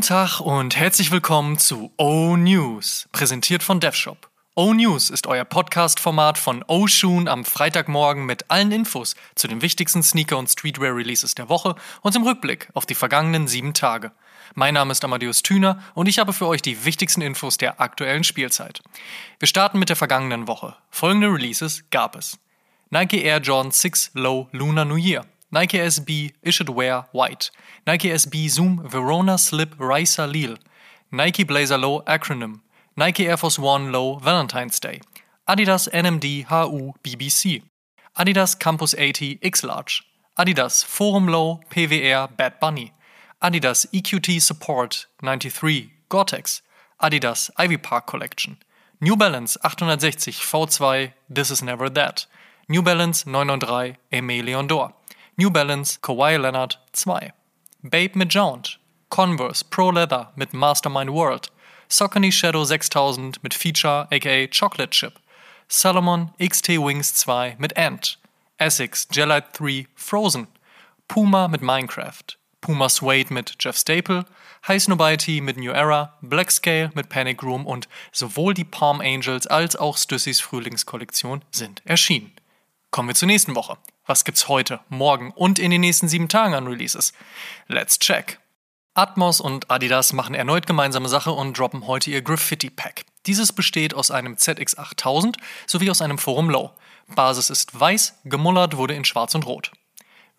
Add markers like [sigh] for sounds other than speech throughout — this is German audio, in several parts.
Guten Tag und herzlich willkommen zu O News, präsentiert von DevShop. O News ist euer Podcast-Format von O Shoon am Freitagmorgen mit allen Infos zu den wichtigsten Sneaker- und Streetwear-Releases der Woche und im Rückblick auf die vergangenen sieben Tage. Mein Name ist Amadeus Thüner und ich habe für euch die wichtigsten Infos der aktuellen Spielzeit. Wir starten mit der vergangenen Woche. Folgende Releases gab es. Nike Air Jordan 6 Low Lunar New Year. Nike SB Issued Wear White, Nike SB Zoom Verona Slip Risa Lille, Nike Blazer Low Acronym, Nike Air Force One Low Valentine's Day, Adidas NMD HU BBC, Adidas Campus 80 X Large, Adidas Forum Low PWR Bad Bunny, Adidas EQT Support 93 Gore-Tex, Adidas Ivy Park Collection, New Balance 860 V2 This Is Never That, New Balance 993 Aimé Leon Dor, New Balance Kawhi Leonard 2, Babe mit Jound, Converse Pro Leather mit Mastermind World, Saucony Shadow 6000 mit Feature aka Chocolate Chip, Salomon XT Wings 2 mit Ant, Essex Gelite 3 Frozen, Puma mit Minecraft, Puma Suede mit Jeff Staple, High Snobiety mit New Era, Black Scale mit Panic Room und sowohl die Palm Angels als auch Stussys Frühlingskollektion sind erschienen. Kommen wir zur nächsten Woche. Was gibt's heute, morgen und in den nächsten sieben Tagen an Releases? Let's check. Atmos und Adidas machen erneut gemeinsame Sache und droppen heute ihr Graffiti Pack. Dieses besteht aus einem ZX8000 sowie aus einem Forum Low. Basis ist weiß, gemullert wurde in schwarz und rot.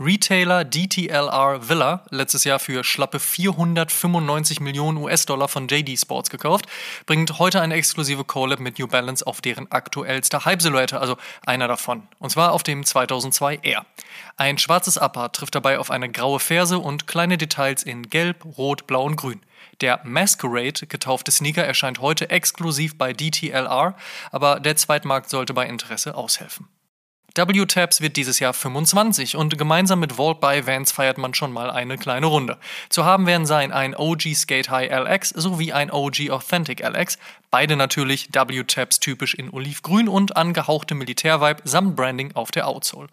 Retailer DTLR Villa, letztes Jahr für schlappe 495 Millionen US-Dollar von JD Sports gekauft, bringt heute eine exklusive Collab mit New Balance auf deren aktuellster Hype-Silhouette, also einer davon. Und zwar auf dem 2002 Air. Ein schwarzes Upper trifft dabei auf eine graue Ferse und kleine Details in Gelb, Rot, Blau und Grün. Der Masquerade getaufte Sneaker erscheint heute exklusiv bei DTLR, aber der Zweitmarkt sollte bei Interesse aushelfen. W-Tabs wird dieses Jahr 25 und gemeinsam mit Vault by Vans feiert man schon mal eine kleine Runde. Zu haben werden sein ein OG Skate High LX sowie ein OG Authentic LX, beide natürlich W-Tabs typisch in Olivgrün und angehauchte Militärvibe samt Branding auf der Outsole.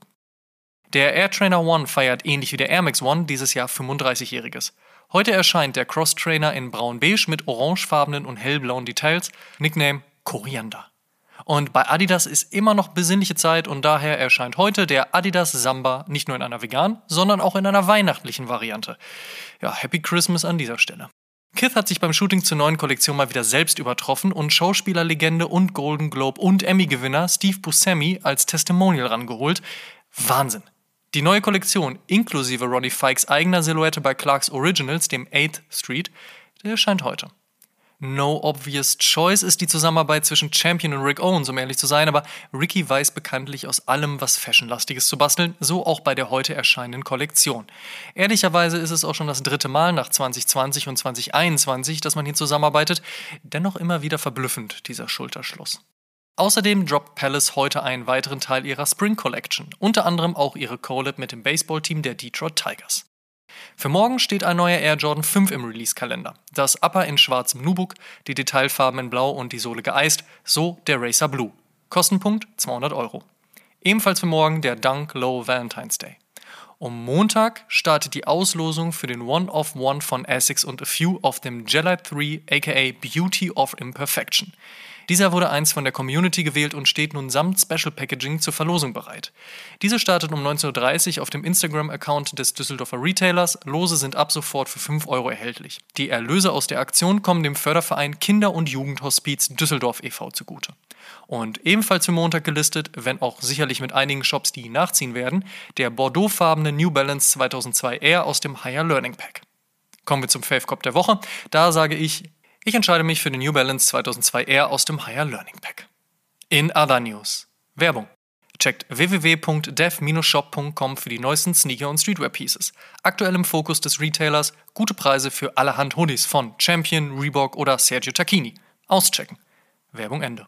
Der Air Trainer One feiert ähnlich wie der Air Max One dieses Jahr 35-jähriges. Heute erscheint der Cross Trainer in braun-beige mit orangefarbenen und hellblauen Details, Nickname Koriander. Und bei Adidas ist immer noch besinnliche Zeit und daher erscheint heute der Adidas Samba nicht nur in einer veganen, sondern auch in einer weihnachtlichen Variante. Ja, Happy Christmas an dieser Stelle. Kith hat sich beim Shooting zur neuen Kollektion mal wieder selbst übertroffen und Schauspielerlegende und Golden Globe und Emmy-Gewinner Steve Buscemi als Testimonial rangeholt. Wahnsinn. Die neue Kollektion, inklusive Ronnie Fikes eigener Silhouette bei Clarks Originals, dem 8th Street, der erscheint heute. No obvious choice ist die Zusammenarbeit zwischen Champion und Rick Owens, um ehrlich zu sein, aber Ricky weiß bekanntlich aus allem was Fashionlastiges zu basteln, so auch bei der heute erscheinenden Kollektion. Ehrlicherweise ist es auch schon das dritte Mal nach 2020 und 2021, dass man hier zusammenarbeitet, dennoch immer wieder verblüffend, dieser Schulterschluss. Außerdem droppt Palace heute einen weiteren Teil ihrer Spring Collection, unter anderem auch ihre Collab mit dem Baseballteam der Detroit Tigers. Für morgen steht ein neuer Air Jordan 5 im Release-Kalender. Das Upper in schwarzem Nubuk, die Detailfarben in Blau und die Sohle geeist, so der Racer Blue. Kostenpunkt 200 Euro. Ebenfalls für morgen der Dunk Low Valentine's Day. Um Montag startet die Auslosung für den One of One von Essex und A Few auf dem Gelite 3 aka Beauty of Imperfection. Dieser wurde einst von der Community gewählt und steht nun samt Special Packaging zur Verlosung bereit. Diese startet um 19.30 Uhr auf dem Instagram-Account des Düsseldorfer Retailers. Lose sind ab sofort für 5 Euro erhältlich. Die Erlöse aus der Aktion kommen dem Förderverein Kinder- und Jugendhospiz Düsseldorf e.V. zugute. Und ebenfalls für Montag gelistet, wenn auch sicherlich mit einigen Shops, die nachziehen werden, der bordeauxfarbene New Balance 2002 Air aus dem Higher Learning Pack. Kommen wir zum Fave Cop der Woche. Da sage ich ich entscheide mich für den New Balance 2002 Air aus dem Higher Learning Pack. In other news. Werbung. Checkt www.dev-shop.com für die neuesten Sneaker und Streetwear Pieces. Aktuell im Fokus des Retailers gute Preise für allerhand Hoodies von Champion, Reebok oder Sergio Tacchini. Auschecken. Werbung Ende.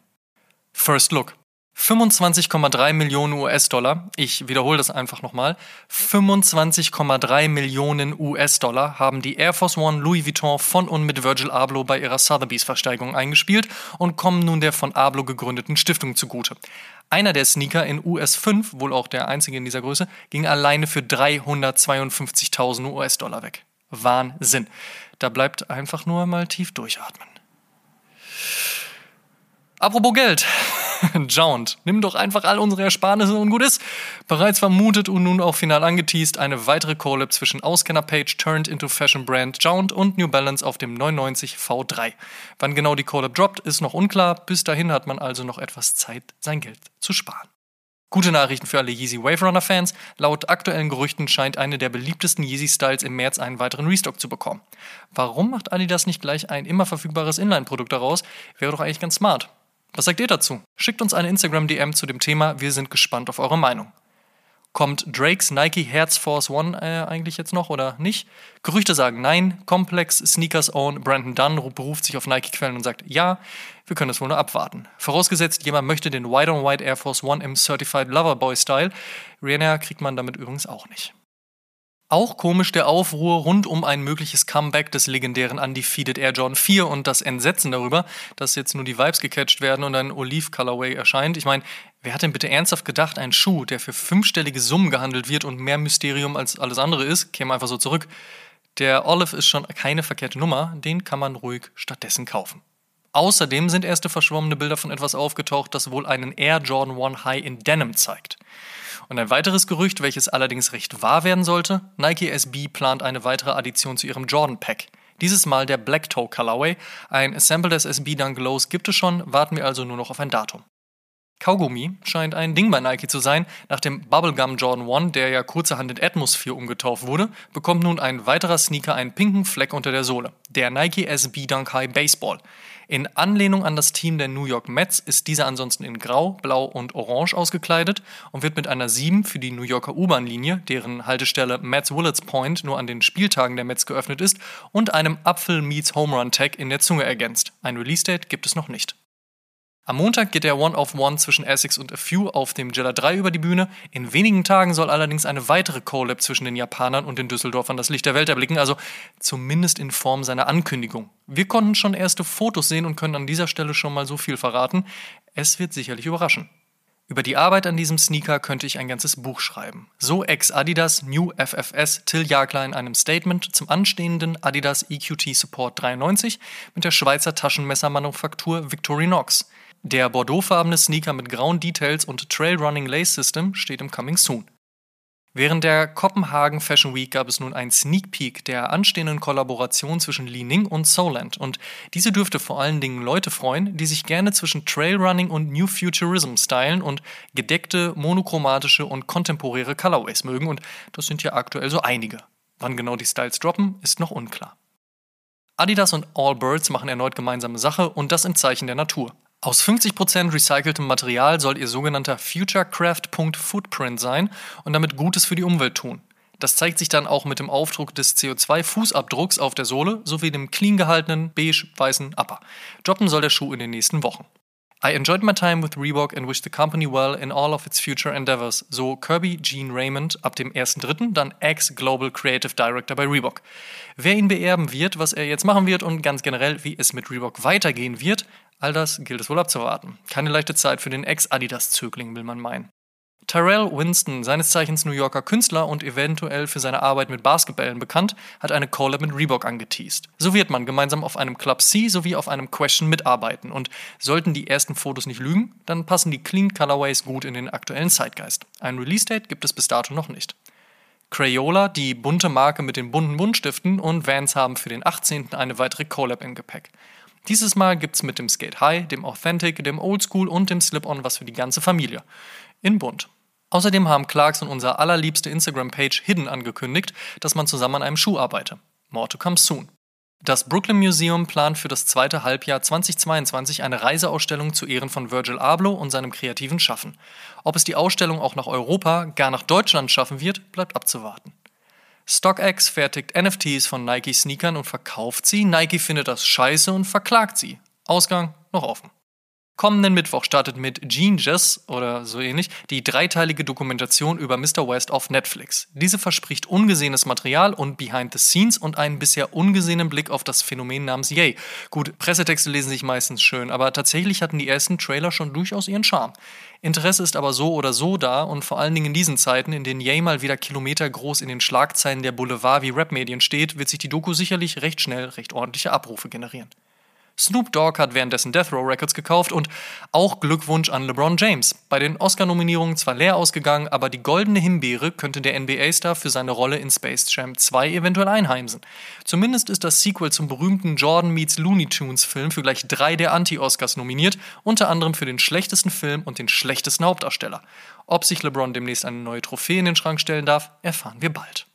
First Look. 25,3 Millionen US-Dollar, ich wiederhole das einfach nochmal, 25,3 Millionen US-Dollar haben die Air Force One Louis Vuitton von und mit Virgil Abloh bei ihrer Sotheby's-Versteigerung eingespielt und kommen nun der von Abloh gegründeten Stiftung zugute. Einer der Sneaker in US 5, wohl auch der einzige in dieser Größe, ging alleine für 352.000 US-Dollar weg. Wahnsinn. Da bleibt einfach nur mal tief durchatmen. Apropos Geld. [laughs] Jount, nimm doch einfach all unsere Ersparnisse und gut ist. Bereits vermutet und nun auch final angeteased eine weitere Collab zwischen Auskenner-Page turned into Fashion Brand Jount und New Balance auf dem 990 V3. Wann genau die Collab droppt, ist noch unklar. Bis dahin hat man also noch etwas Zeit, sein Geld zu sparen. Gute Nachrichten für alle Yeezy Wave Runner Fans. Laut aktuellen Gerüchten scheint eine der beliebtesten Yeezy Styles im März einen weiteren Restock zu bekommen. Warum macht Adidas nicht gleich ein immer verfügbares Inline-Produkt daraus? Wäre doch eigentlich ganz smart. Was sagt ihr dazu? Schickt uns eine Instagram-DM zu dem Thema. Wir sind gespannt auf eure Meinung. Kommt Drakes Nike Herz Force One äh, eigentlich jetzt noch oder nicht? Gerüchte sagen nein. Complex Sneakers Own Brandon Dunn beruft sich auf Nike-Quellen und sagt ja. Wir können es wohl nur abwarten. Vorausgesetzt, jemand möchte den White-on-White Air Force One im Certified Lover Boy Style. Rihanna kriegt man damit übrigens auch nicht. Auch komisch der Aufruhr rund um ein mögliches Comeback des legendären Undefeated Air Jordan 4 und das Entsetzen darüber, dass jetzt nur die Vibes gecatcht werden und ein Olive Colorway erscheint. Ich meine, wer hat denn bitte ernsthaft gedacht, ein Schuh, der für fünfstellige Summen gehandelt wird und mehr Mysterium als alles andere ist, käme einfach so zurück. Der Olive ist schon keine verkehrte Nummer, den kann man ruhig stattdessen kaufen. Außerdem sind erste verschwommene Bilder von etwas aufgetaucht, das wohl einen Air Jordan 1 High in Denim zeigt. Und ein weiteres Gerücht, welches allerdings recht wahr werden sollte, Nike SB plant eine weitere Addition zu ihrem Jordan Pack. Dieses Mal der Black Toe Colorway. Ein Assemble des SB Dunk Lows gibt es schon, warten wir also nur noch auf ein Datum. Kaugummi scheint ein Ding bei Nike zu sein. Nach dem Bubblegum Jordan 1, der ja kurzerhand in Atmosphere umgetauft wurde, bekommt nun ein weiterer Sneaker einen pinken Fleck unter der Sohle. Der Nike SB Dunk High Baseball. In Anlehnung an das Team der New York Mets ist dieser ansonsten in Grau, Blau und Orange ausgekleidet und wird mit einer 7 für die New Yorker U-Bahn-Linie, deren Haltestelle Mets Willets Point nur an den Spieltagen der Mets geöffnet ist, und einem Apfel Meets Home Run Tag in der Zunge ergänzt. Ein Release-Date gibt es noch nicht. Am Montag geht der One-of-One zwischen Essex und A Few auf dem Jella 3 über die Bühne. In wenigen Tagen soll allerdings eine weitere Collab zwischen den Japanern und den Düsseldorfern das Licht der Welt erblicken, also zumindest in Form seiner Ankündigung. Wir konnten schon erste Fotos sehen und können an dieser Stelle schon mal so viel verraten. Es wird sicherlich überraschen. Über die Arbeit an diesem Sneaker könnte ich ein ganzes Buch schreiben. So ex-Adidas New FFS Till Jagler in einem Statement zum anstehenden Adidas EQT Support 93 mit der Schweizer Taschenmessermanufaktur Victorinox. Der bordeauxfarbene Sneaker mit grauen Details und Trailrunning Lace System steht im Coming Soon. Während der Kopenhagen Fashion Week gab es nun einen Sneak Peek der anstehenden Kollaboration zwischen Li Ning und Soland und diese dürfte vor allen Dingen Leute freuen, die sich gerne zwischen Trailrunning und New Futurism stylen und gedeckte, monochromatische und kontemporäre Colorways mögen und das sind ja aktuell so einige. Wann genau die Styles droppen, ist noch unklar. Adidas und Allbirds machen erneut gemeinsame Sache und das im Zeichen der Natur. Aus 50% recyceltem Material soll ihr sogenannter Futurecraft.footprint sein und damit Gutes für die Umwelt tun. Das zeigt sich dann auch mit dem Aufdruck des CO2-Fußabdrucks auf der Sohle sowie dem clean gehaltenen beige-weißen Upper. Droppen soll der Schuh in den nächsten Wochen. I enjoyed my time with Reebok and wish the company well in all of its future endeavors, so Kirby Gene Raymond ab dem 1.3., dann ex-Global Creative Director bei Reebok. Wer ihn beerben wird, was er jetzt machen wird und ganz generell, wie es mit Reebok weitergehen wird, All das gilt es wohl abzuwarten. Keine leichte Zeit für den Ex-Adidas-Zögling, will man meinen. Tyrell Winston, seines Zeichens New Yorker Künstler und eventuell für seine Arbeit mit Basketballen bekannt, hat eine Collab mit Reebok angeteased. So wird man gemeinsam auf einem Club C sowie auf einem Question mitarbeiten und sollten die ersten Fotos nicht lügen, dann passen die Clean Colorways gut in den aktuellen Zeitgeist. Ein Release-Date gibt es bis dato noch nicht. Crayola, die bunte Marke mit den bunten Buntstiften und Vans haben für den 18. eine weitere Collab im Gepäck. Dieses Mal gibt's mit dem Skate High, dem Authentic, dem Oldschool und dem Slip-On was für die ganze Familie. In bunt. Außerdem haben Clarks und unser allerliebste Instagram-Page Hidden angekündigt, dass man zusammen an einem Schuh arbeite. More to come soon. Das Brooklyn Museum plant für das zweite Halbjahr 2022 eine Reiseausstellung zu Ehren von Virgil Abloh und seinem kreativen Schaffen. Ob es die Ausstellung auch nach Europa, gar nach Deutschland schaffen wird, bleibt abzuwarten. StockX fertigt NFTs von Nike-Sneakern und verkauft sie. Nike findet das scheiße und verklagt sie. Ausgang noch offen. Kommenden Mittwoch startet mit Genius oder so ähnlich die dreiteilige Dokumentation über Mr. West auf Netflix. Diese verspricht ungesehenes Material und Behind the Scenes und einen bisher ungesehenen Blick auf das Phänomen namens Yay. Gut, Pressetexte lesen sich meistens schön, aber tatsächlich hatten die ersten Trailer schon durchaus ihren Charme. Interesse ist aber so oder so da und vor allen Dingen in diesen Zeiten, in denen Yay mal wieder kilometergroß in den Schlagzeilen der Boulevard wie Rap-Medien steht, wird sich die Doku sicherlich recht schnell recht ordentliche Abrufe generieren. Snoop Dogg hat währenddessen Death Row Records gekauft und auch Glückwunsch an LeBron James. Bei den Oscar-Nominierungen zwar leer ausgegangen, aber die goldene Himbeere könnte der NBA-Star für seine Rolle in Space Jam 2 eventuell einheimsen. Zumindest ist das Sequel zum berühmten Jordan meets Looney Tunes Film für gleich drei der Anti-Oscars nominiert, unter anderem für den schlechtesten Film und den schlechtesten Hauptdarsteller. Ob sich LeBron demnächst eine neue Trophäe in den Schrank stellen darf, erfahren wir bald.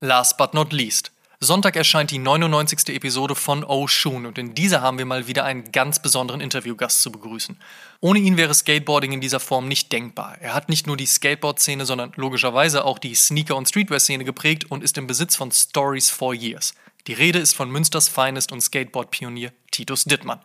Last but not least. Sonntag erscheint die 99. Episode von Oh Shun und in dieser haben wir mal wieder einen ganz besonderen Interviewgast zu begrüßen. Ohne ihn wäre Skateboarding in dieser Form nicht denkbar. Er hat nicht nur die Skateboard-Szene, sondern logischerweise auch die Sneaker- und Streetwear-Szene geprägt und ist im Besitz von Stories for Years. Die Rede ist von Münsters Finest und Skateboard-Pionier Titus Dittmann.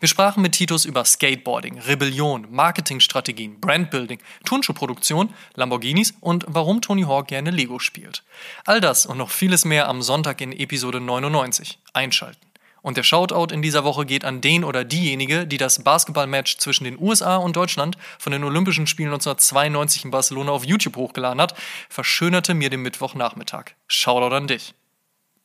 Wir sprachen mit Titus über Skateboarding, Rebellion, Marketingstrategien, Brandbuilding, Turnschuhproduktion, Lamborghinis und warum Tony Hawk gerne Lego spielt. All das und noch vieles mehr am Sonntag in Episode 99. Einschalten. Und der Shoutout in dieser Woche geht an den oder diejenige, die das Basketballmatch zwischen den USA und Deutschland von den Olympischen Spielen 1992 in Barcelona auf YouTube hochgeladen hat, verschönerte mir den Mittwochnachmittag. Shoutout an dich.